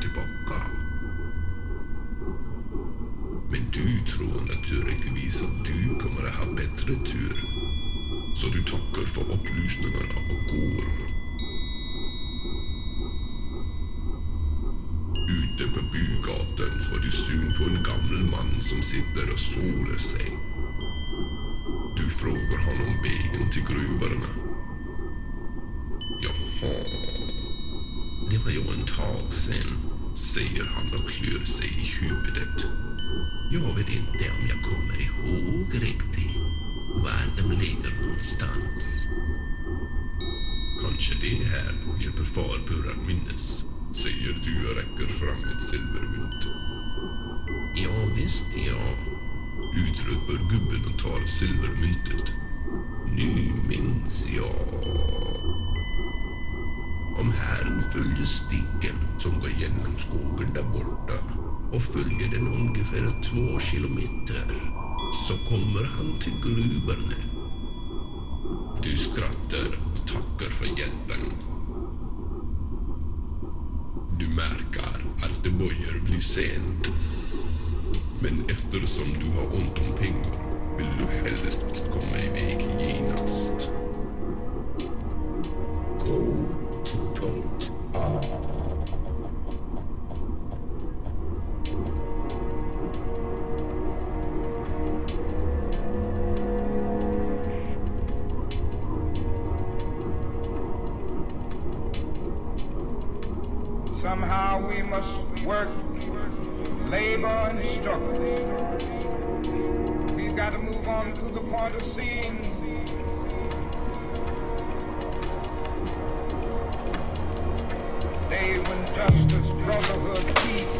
Tillbaka. Men du tror naturligtvis att du kommer att ha bättre tur. Så du tackar för upplysningarna och går. Ute på bygatan får du syn på en gammal man som sitter och solar sig. Du frågar honom vägen till gruvorna. Jaha. Det var ju en tag sen, säger han och klör sig i huvudet. Jag vet inte om jag kommer ihåg riktigt var de ligger någonstans. Kanske det här hjälper farbror att minnas, säger du och räcker fram ett silvermynt. Ja, visst ja, utropar gubben och tar silvermyntet. Nu minns jag. Om herren följer stigen som går genom skogen där borta och följer den ungefär två kilometer så kommer han till gruvorna. Du skrattar och tackar för hjälpen. Du märker att det börjar bli sent. Men eftersom du har ont om pengar vill du helst komma iväg genast. Gå punkt Somehow we must work, labor, and struggle. We've got to move on to the point of seeing day when justice, brotherhood, peace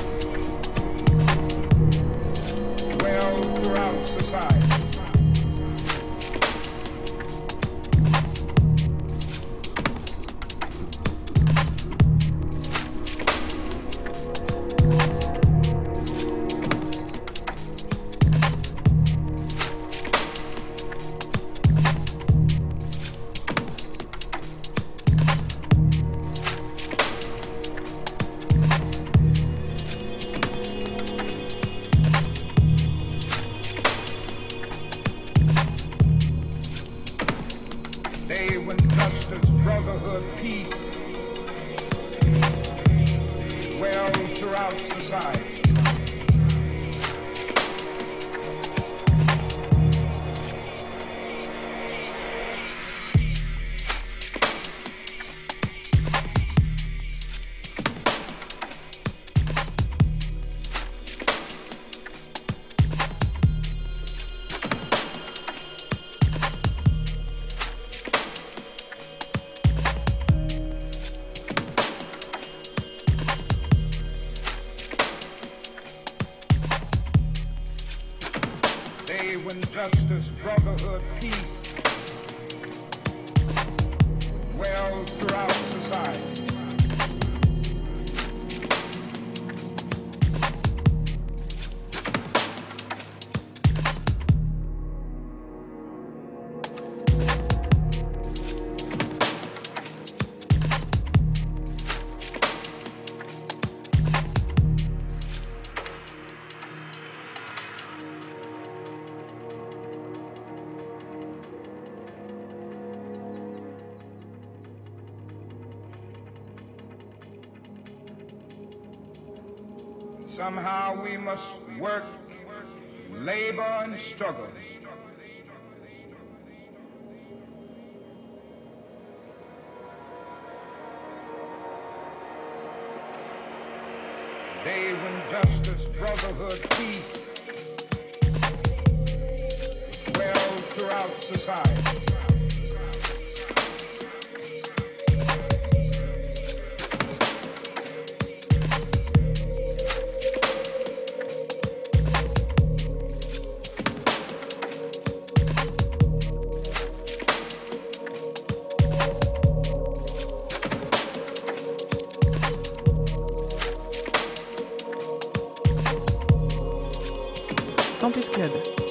dwell throughout society. Somehow we must work, labor, and struggle. Days when justice, brotherhood, peace dwell throughout society.